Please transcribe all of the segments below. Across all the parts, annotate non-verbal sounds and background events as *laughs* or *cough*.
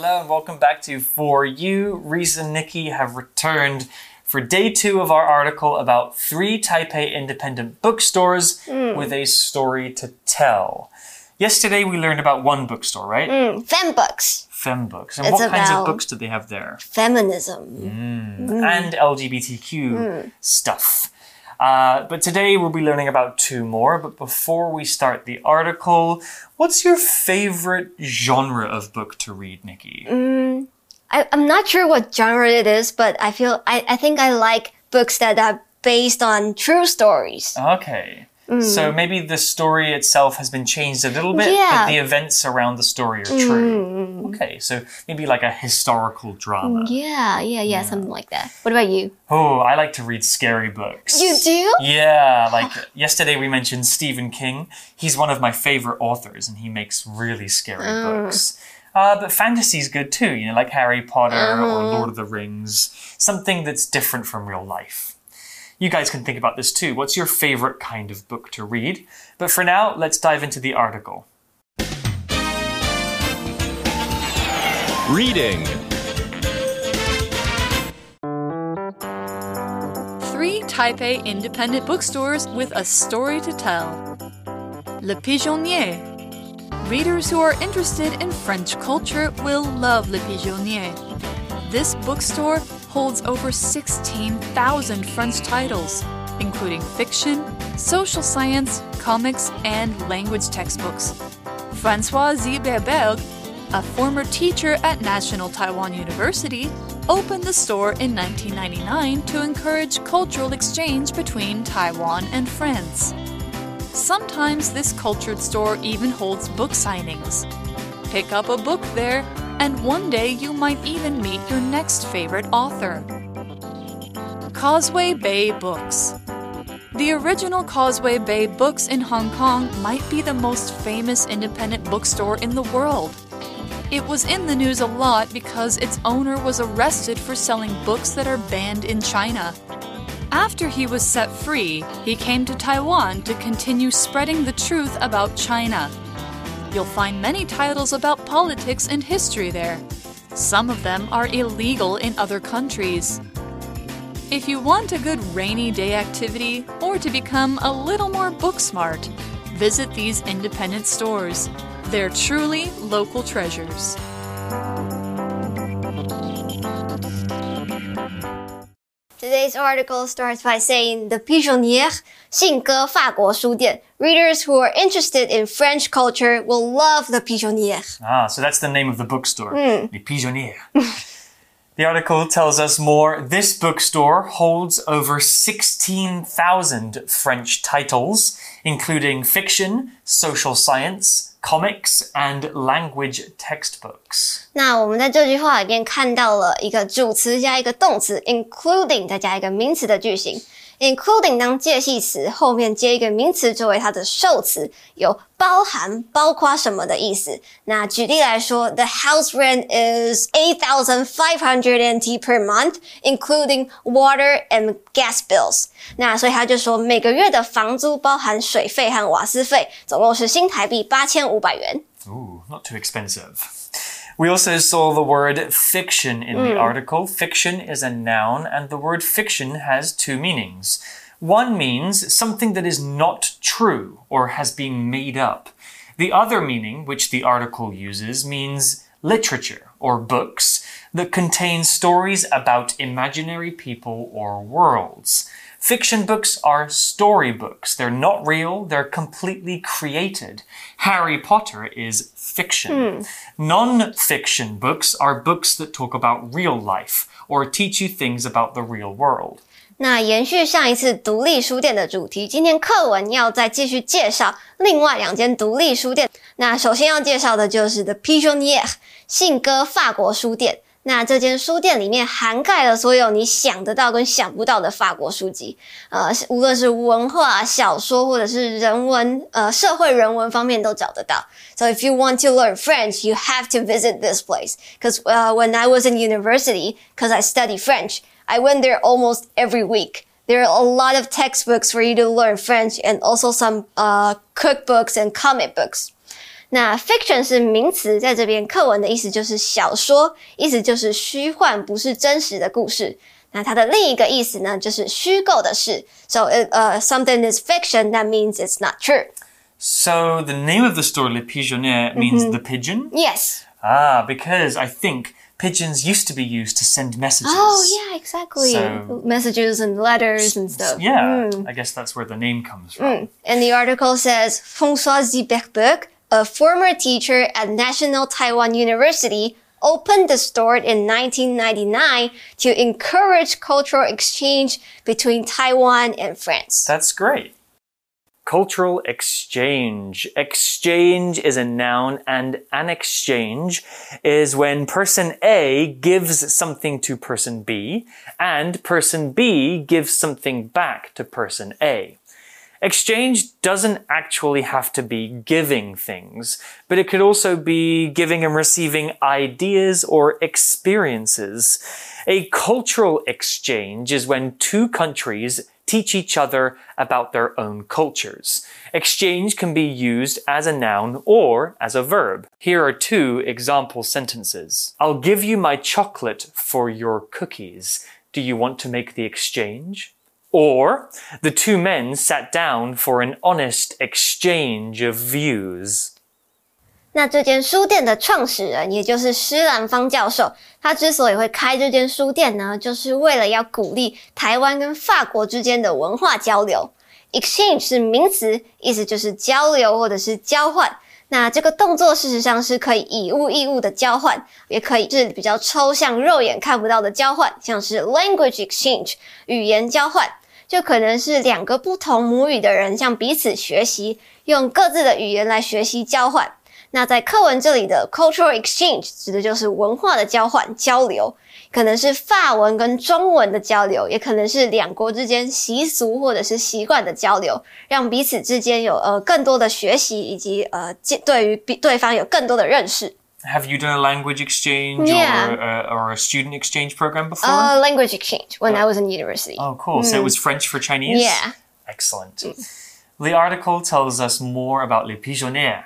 Hello and welcome back to For You. Reese and Nikki have returned for day two of our article about three Taipei independent bookstores mm. with a story to tell. Yesterday we learned about one bookstore, right? Mm, fan books, Fem books. And It's what kinds of books do they have there? feminism. Mm. Mm. And LGBTQ stuff. Uh, but today we'll be learning about two more. But before we start the article, what's your favorite genre of book to read, Nikki? I, I'm not sure what genre it is, but I feel I, I think I like books that are based on true stories. Okay. So mm. maybe the story itself has been changed a little bit, Yeah. but the events around the story are true. Mm. Okay, so maybe like a historical drama. Yeah, yeah, yeah, something like that. What about you? Oh, I like to read scary books. You do? Yeah, *laughs* like yesterday we mentioned Stephen King. He's one of my favorite authors, and he makes really scary mm. books. Uh, but fantasy's good too, you know, like Harry Potter or uh-huh. Lord of the Rings, something that's different from real life. You guys can think about this too. What's your favorite kind of book to read? But for now, let's dive into the article. Reading. Three Taipei independent bookstores with a story to tell. Le Pigeonnier. Readers who are interested in French culture will love Le Pigeonnier. This bookstore holds over 16,000 French titles, including fiction, social science, comics, and language textbooks. Françoise Zylberberg, a former teacher at National Taiwan University, opened the store in 1999 to encourage cultural exchange between Taiwan and France. Sometimes this cultured store even holds book signings. Pick up a book there, and one day you might even meet your next favorite author. Causeway Bay Books. The original Causeway Bay Books in Hong Kong might be the most famous independent bookstore in the world. It was in the news a lot because its owner was arrested for selling books that are banned in China. After he was set free, he came to Taiwan to continue spreading the truth about China. You'll find many titles about politics and history there. Some of them are illegal in other countries. If you want a good rainy day activity or to become a little more book smart, visit these independent stores. They're truly local treasures. Today's article starts by saying the Pigeonnier, 信鸽法国书店. Readers who are interested in French culture will love the Pigeonnier. Ah, so that's the name of the bookstore, Les Pigeonniers. *laughs* the article tells us more. This bookstore holds over 16,000 French titles, including fiction, social science, comics, and language textbooks. 那我们在这句话里面看到了一个主词加一个动词，including 再加一个名词的句型。 Including 当介系词后面接一个名词作为它的受词，有包含、包括什么的意思。那举例来说，The house rent is eight thousand five hundred NT per month, including water and gas bills。那所以他就说每个月的房租包含水费和瓦斯费，总共是新台币八千五百元。Ooh, not too expensive. We also saw the word fiction in the hmm. article. Fiction is a noun, and the word fiction has two meanings. One means something that is not true or has been made up. The other meaning, which the article uses, means literature or books that contain stories about imaginary people or worlds. Fiction books are storybooks. They're not real, they're completely created. Harry Potter is fiction. Non fiction books are books that talk about real life or teach you things about the real world. 那延续上一次独立书店的主题，今天课文要再继续介绍另外两间独立书店。那首先要介绍的就是 The Pigeonnier 信鸽法国书店。那这间书店里面涵盖了所有你想得到跟想不到的法国书籍，呃，无论是文化、小说或者是人文、呃社会人文方面都找得到。So if you want to learn French, you have to visit this place. Because uh, when I was in university, because I study French, I went there almost every week. There are a lot of textbooks for you to learn French and also some uh, cookbooks and comic books. 那 fiction 是名词，在这边课文的意思就是小说，意思就是虚幻，不是真实的故事。那它的另一个意思呢，就是虚构的事。So, uh, something is fiction, that means it's not true. So the name of the store, Le Pigeonnier, means the pigeon? Yes. Ah, because I think pigeons used to be used to send messages. Oh, yeah, exactly. So- Messages and letters and stuff. Yeah, I guess that's where the name comes from. And the article says François Zieberberg, a former teacher at National Taiwan University, opened the store in 1999 to encourage cultural exchange between Taiwan and France. That's great. Cultural exchange. Exchange is a noun, and an exchange is when person A gives something to person B, and person B gives something back to person A. Exchange doesn't actually have to be giving things, but it could also be giving and receiving ideas or experiences. A cultural exchange is when two countries teach each other about their own cultures. Exchange can be used as a noun or as a verb. Here are two example sentences. I'll give you my chocolate for your cookies. Do you want to make the exchange? Or the two men sat down for an honest exchange of views. 那这间书店的创始人，也就是施兰芳教授，他之所以会开这间书店呢，就是为了要鼓励台湾跟法国之间的文化交流。Exchange 是名词，意思就是交流或者是交换。那这个动作事实上是可以以物易物的交换，也可以是比较抽象、肉眼看不到的交换，像是 language exchange 语言交换，就可能是两个不同母语的人向彼此学习，用各自的语言来学习交换。那在课文这里的 cultural exchange 指的就是文化的交换交流，可能是法文跟中文的交流，也可能是两国之间习俗或者是习惯的交流，让彼此之间有呃更多的学习，以及呃见对于比对方有更多的认识。 Have you done a language exchange Yeah. or, uh, or a student exchange program before? Uh, language exchange when I was in university. oh, cool. So it was French for Chinese? Yeah. Excellent. The article tells us more about Les Pigeonniers.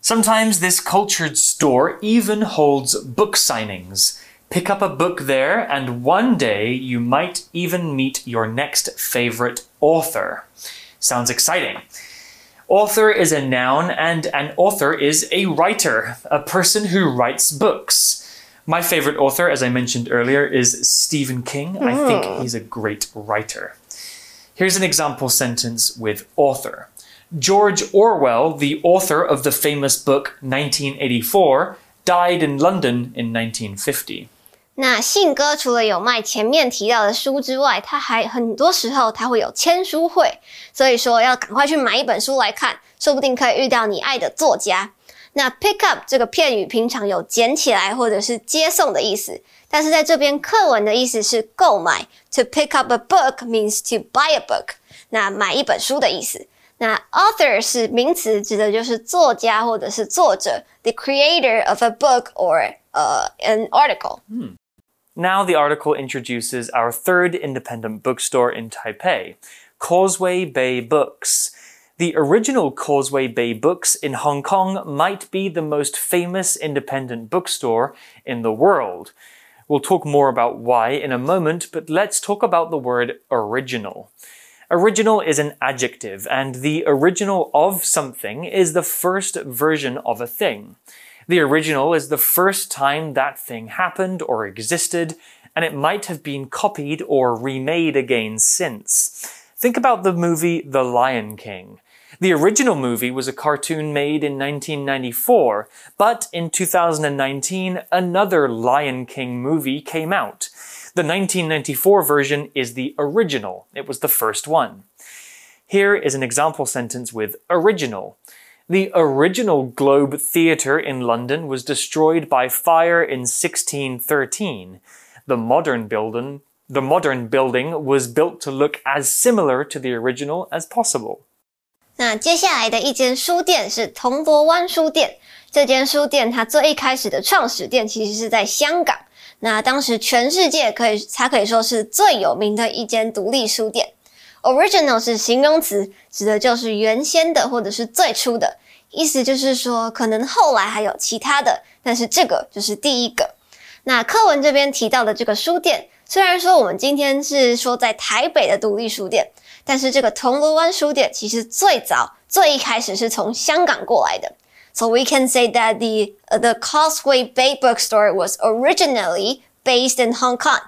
Sometimes this cultured store even holds book signings. Pick up a book there, and one day you might even meet your next favorite author. Sounds exciting. Author is a noun, and an author is a writer, a person who writes books. My favorite author, as I mentioned earlier, is Stephen King. I think hmm. he's a great writer. Here's an example sentence with author. George Orwell, the author of the famous book 1984, died in London in 1950. 那信哥除了有卖前面提到的书之外，他还很多时候他会有签书会，所以说要赶快去买一本书来看，说不定可以遇到你爱的作家。那 pick up 这个片语平常有捡起来或者是接送的意思，但是在这边课文的意思是购买。To pick up a book means to buy a book，那买一本书的意思。那 author 是名词，指的就是作家或者是作者，the creator of a book or uh, an article。嗯 Now the article introduces our third independent bookstore in Taipei, Causeway Bay Books. The original Causeway Bay Books in Hong Kong might be the most famous independent bookstore in the world. We'll talk more about why in a moment, but let's talk about the word original. Original is an adjective, and the original of something is the first version of a thing. The original is the first time that thing happened or existed, and it might have been copied or remade again since. Think about the movie The Lion King. The original movie was a cartoon made in 1994, but in 2019, another Lion King movie came out. The 1994 version is the original. It was the first one. Here is an example sentence with original. The original Globe Theatre in London was destroyed by fire in 1613. The modern building, the modern building was built to look as similar to the original as possible. 那接下来的一间书店是铜锣湾书店。这间书店它最一开始的创始店其实是在香港。那当时全世界可以，它可以说是最有名的一间独立书店。 Original 是形容词，指的就是原先的或者是最初的。意思就是说，可能后来还有其他的，但是这个就是第一个。那课文这边提到的这个书店，虽然说我们今天是说在台北的独立书店，但是这个铜锣湾书店其实最早最一开始是从香港过来的。So we can say that the the Causeway Bay Bookstore was originally based in Hong Kong,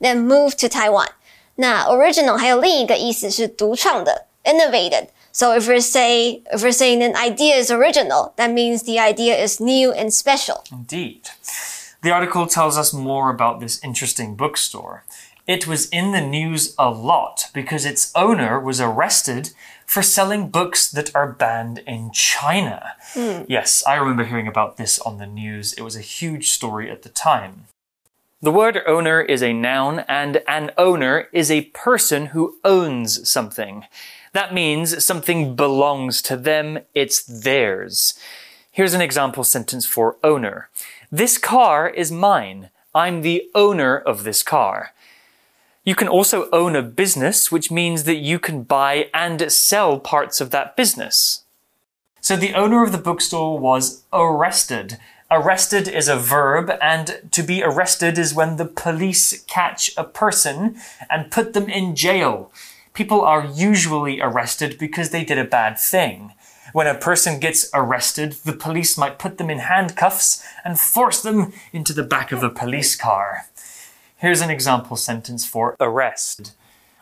then moved to Taiwan. 那 original 还有另一个意思是独创的，innovated。So if we say if we're saying an idea is original, that means the idea is new and special. Indeed. The article tells us more about this interesting bookstore. It was in the news a lot because its owner was arrested for selling books that are banned in China. Yes, I remember hearing about this on the news. It was a huge story at the time. The word owner is a noun, and an owner is a person who owns something. That means something belongs to them, it's theirs. Here's an example sentence for owner. This car is mine. I'm the owner of this car. You can also own a business, which means that you can buy and sell parts of that business. So the owner of the bookstore was arrested. Arrested is a verb, and to be arrested is when the police catch a person and put them in jail. People are usually arrested because they did a bad thing. When a person gets arrested, the police might put them in handcuffs and force them into the back of a police car. Here's an example sentence for arrest.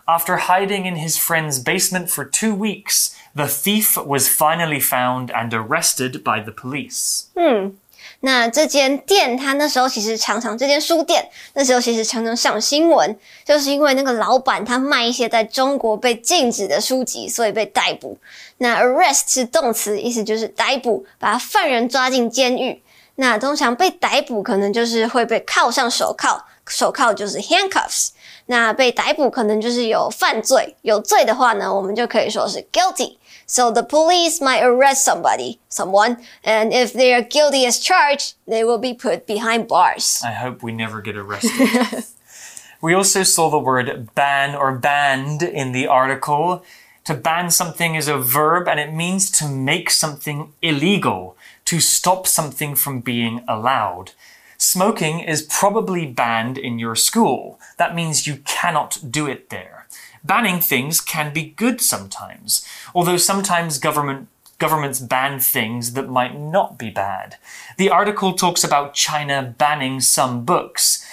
After hiding in his friend's basement for two weeks, the thief was finally found and arrested by the police. Hmm. 那这间店，它那时候其实常常这间书店那时候其实常常上新闻，就是因为那个老板他卖一些在中国被禁止的书籍，所以被逮捕。那 arrest 是动词，意思就是逮捕，把犯人抓进监狱。那通常被逮捕可能就是会被铐上手铐，手铐就是 handcuffs。那被逮捕可能就是有犯罪，有罪的话呢，我们就可以说是 guilty。So the police might arrest somebody, someone, and if they are guilty as charged, they will be put behind bars. I hope we never get arrested. *laughs* we also saw the word ban or banned in the article. To ban something is a verb and it means to make something illegal, to stop something from being allowed. Smoking is probably banned in your school. That means you cannot do it there. Banning things can be good sometimes, although sometimes government governments ban things that might not be bad. The article talks about China banning some books.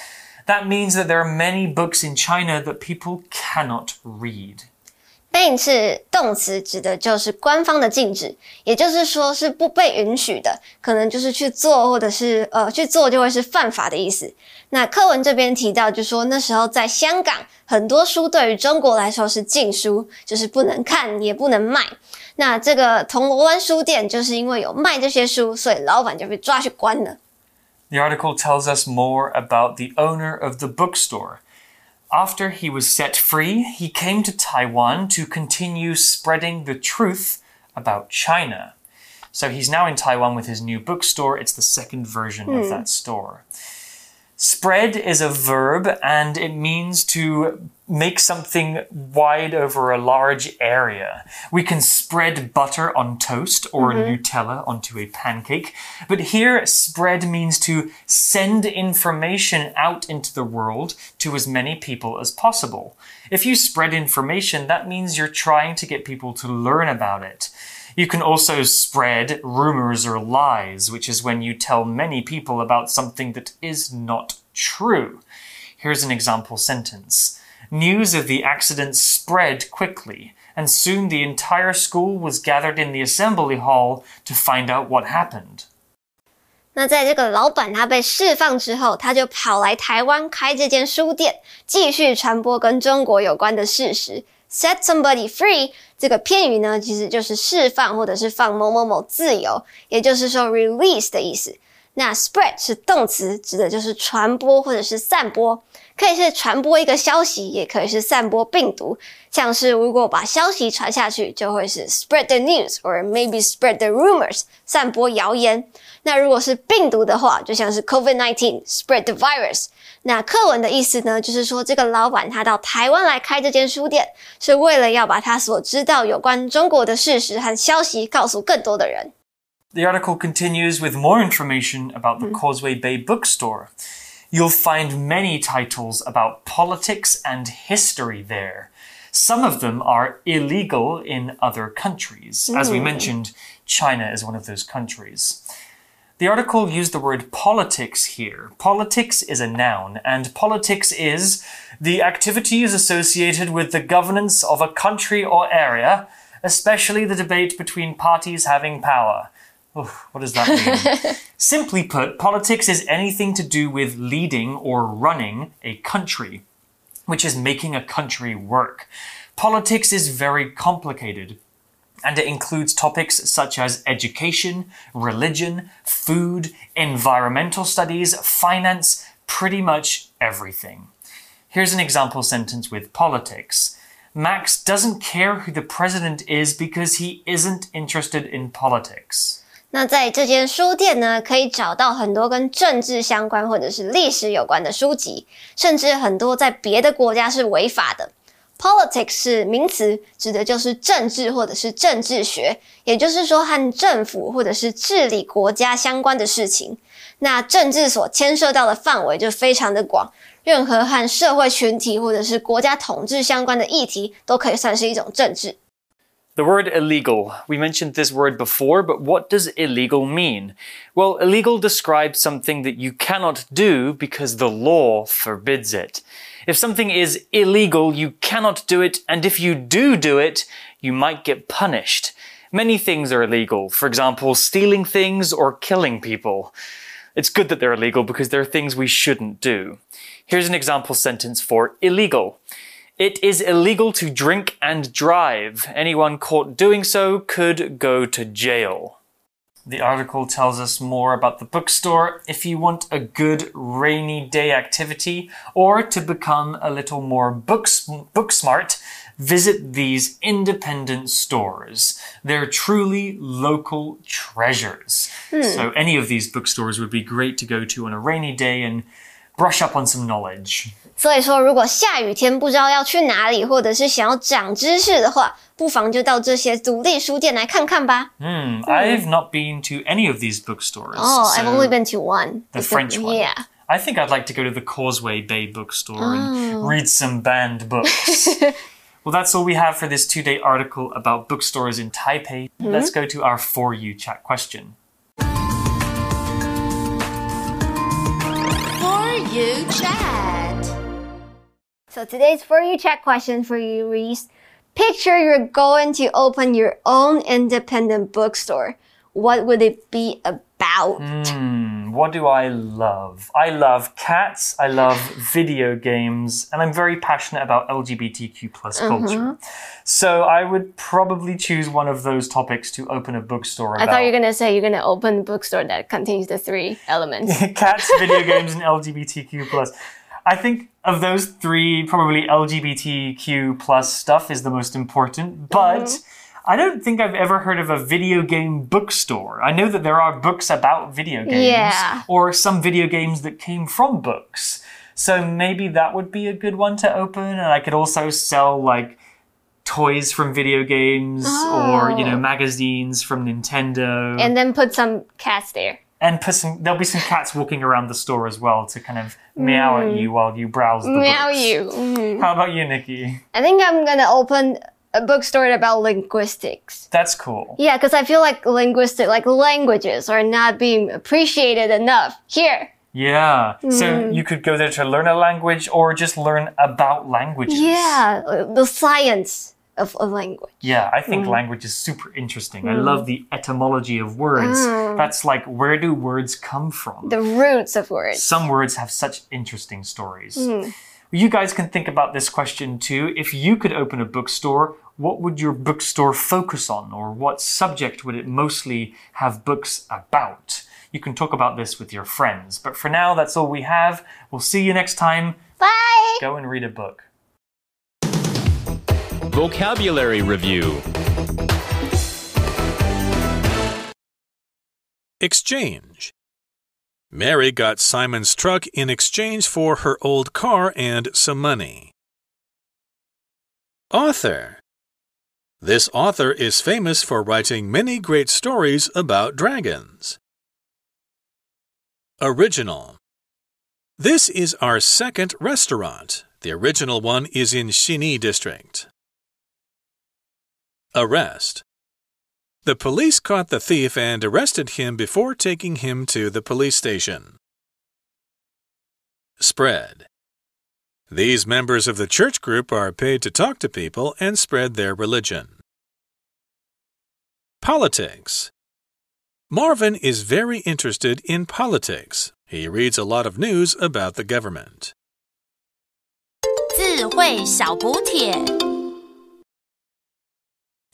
That means that there are many books in China that people cannot read. Ban 是动词，指的就是官方的禁止，也就是说是不被允许的，可能就是去做或者是呃去做就会是犯法的意思。那课文这边提到，就说那时候在香港，很多书对于中国来说是禁书，就是不能看也不能卖。那这个铜锣湾书店就是因为有卖这些书，所以老板就被抓去关了。The article tells us more about the owner of the bookstore. After he was set free, he came to Taiwan to continue spreading the truth about China. So he's now in Taiwan with his new bookstore. It's the second version of hmm. that store. Spread is a verb and it means to make something wide over a large area. We can spread butter on toast or mm-hmm. Nutella onto a pancake. But here, spread means to send information out into the world to as many people as possible. If you spread information, that means you're trying to get people to learn about it. You can also spread rumors or lies, which is when you tell many people about something that is not true. Here's an example sentence. News of the accident spread quickly, and soon the entire school was gathered in the assembly hall to find out what happened. 那在这个老板他被释放之后，他就跑来台湾开这间书店，继续传播跟中国有关的事实。Set somebody free 这个片语呢，其实就是释放或者是放某某某自由，也就是说 release 的意思。那 spread 是动词，指的就是传播或者是散播， 可以是传播一个消息，也可以是散播病毒。像是如果把消息传下去，就会是 spread the news，or maybe spread the rumors，散播谣言。那如果是病毒的话，就像是 COVID-19，spread the virus。那课文的意思呢，就是说这个老板他到台湾来开这间书店，是为了要把他所知道有关中国的事实和消息告诉更多的人。 The article continues with more information about the Causeway Bay bookstore. You'll find many titles about politics and history there. Some of them are illegal in other countries. As we hmm. mentioned, China is one of those countries. The article used the word politics here. Politics is a noun, and politics is the activities associated with the governance of a country or area, especially the debate between parties having power. Oof, what does that mean? *laughs* Simply put, politics is anything to do with leading or running a country, which is making a country work. Politics is very complicated and it includes topics such as education, religion, food, environmental studies, finance, pretty much everything. Here's an example sentence with politics. Max doesn't care who the president is because he isn't interested in politics. 那在这间书店呢，可以找到很多跟政治相关或者是历史有关的书籍，甚至很多在别的国家是违法的。Politics 是名词，指的就是政治或者是政治学，也就是说和政府或者是治理国家相关的事情。那政治所牵涉到的范围就非常的广，任何和社会群体或者是国家统治相关的议题，都可以算是一种政治。The word illegal. We mentioned this word before, but what does illegal mean? Well, illegal describes something that you cannot do because the law forbids it. If something is illegal, you cannot do it, and if you do do it, you might get punished. Many things are illegal. For example, stealing things or killing people. It's good that they're illegal because they're things we shouldn't do. Here's an example sentence for illegal. It is illegal to drink and drive. Anyone caught doing so could go to jail. The article tells us more about the bookstore. If you want a good rainy day activity or to become a little more book, book smart, visit these independent stores. They're truly local treasures. Hmm. So, any of these bookstores would be great to go to on a rainy day and brush up on some knowledge. 所以说，如果下雨天不知道要去哪里，或者是想要长知识的话，不妨就到这些独立书店来看看吧。 Hmm, I've not been to any of these bookstores. Oh, I've so only been to one. the It's French one. Yeah. I think I'd like to go to the Causeway Bay bookstore and read some banned books. *laughs* well, that's all we have for this two day article about bookstores in Taipei. Let's go to our For You chat question. For you chat. So today's for you chat question for you Reese. Picture you're going to open your own independent bookstore. What would it be about? Hmm, what do I love? I love cats, I love video games, and I'm very passionate about LGBTQ plus culture. So I would probably choose one of those topics to open a bookstore I thought you were gonna say you're gonna open a bookstore that contains the three elements. *laughs* cats, video games, and LGBTQ plus. I think of those three, probably LGBTQ plus stuff is the most important. But mm-hmm. I don't think I've ever heard of a video game bookstore. I know that there are books about video games, Yeah. or some video games that came from books. So maybe that would be a good one to open, and I could also sell like toys from video games or you know oh. magazines from Nintendo and then put some cats there. And put some there'll be some cats walking around the store as well to kind of meow at you while you browse the Meow books. you. Mhm. How about you, Nikki? I think I'm gonna open a bookstore about linguistics. That's cool. Yeah, because I feel like linguistic, like languages, are not being appreciated enough here. Yeah. So you could go there to learn a language or just learn about languages. Yeah, the science of a language. Yeah, I think mm. language is super interesting. I mm. love the etymology of words. Mm. That's like where do words come from? The roots of words. Some words have such interesting stories. You guys can think about this question too. If you could open a bookstore, what would your bookstore focus on, or what subject would it mostly have books about? You can talk about this with your friends. But for now, that's all we have. We'll see you next time. Bye! Go and read a book. Vocabulary Review Exchange. Mary got Simon's truck in exchange for her old car and some money. Author. This author is famous for writing many great stories about dragons. Original This is our second restaurant. The original one is in Xinyi District. Arrest The police caught the thief and arrested him before taking him to the police station. Spread these members of the church group are paid to talk to people and spread their religion. Politics Marvin is very interested in politics. He reads a lot of news about the government. 智慧小补帖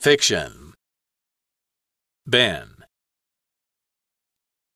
Fiction. Ben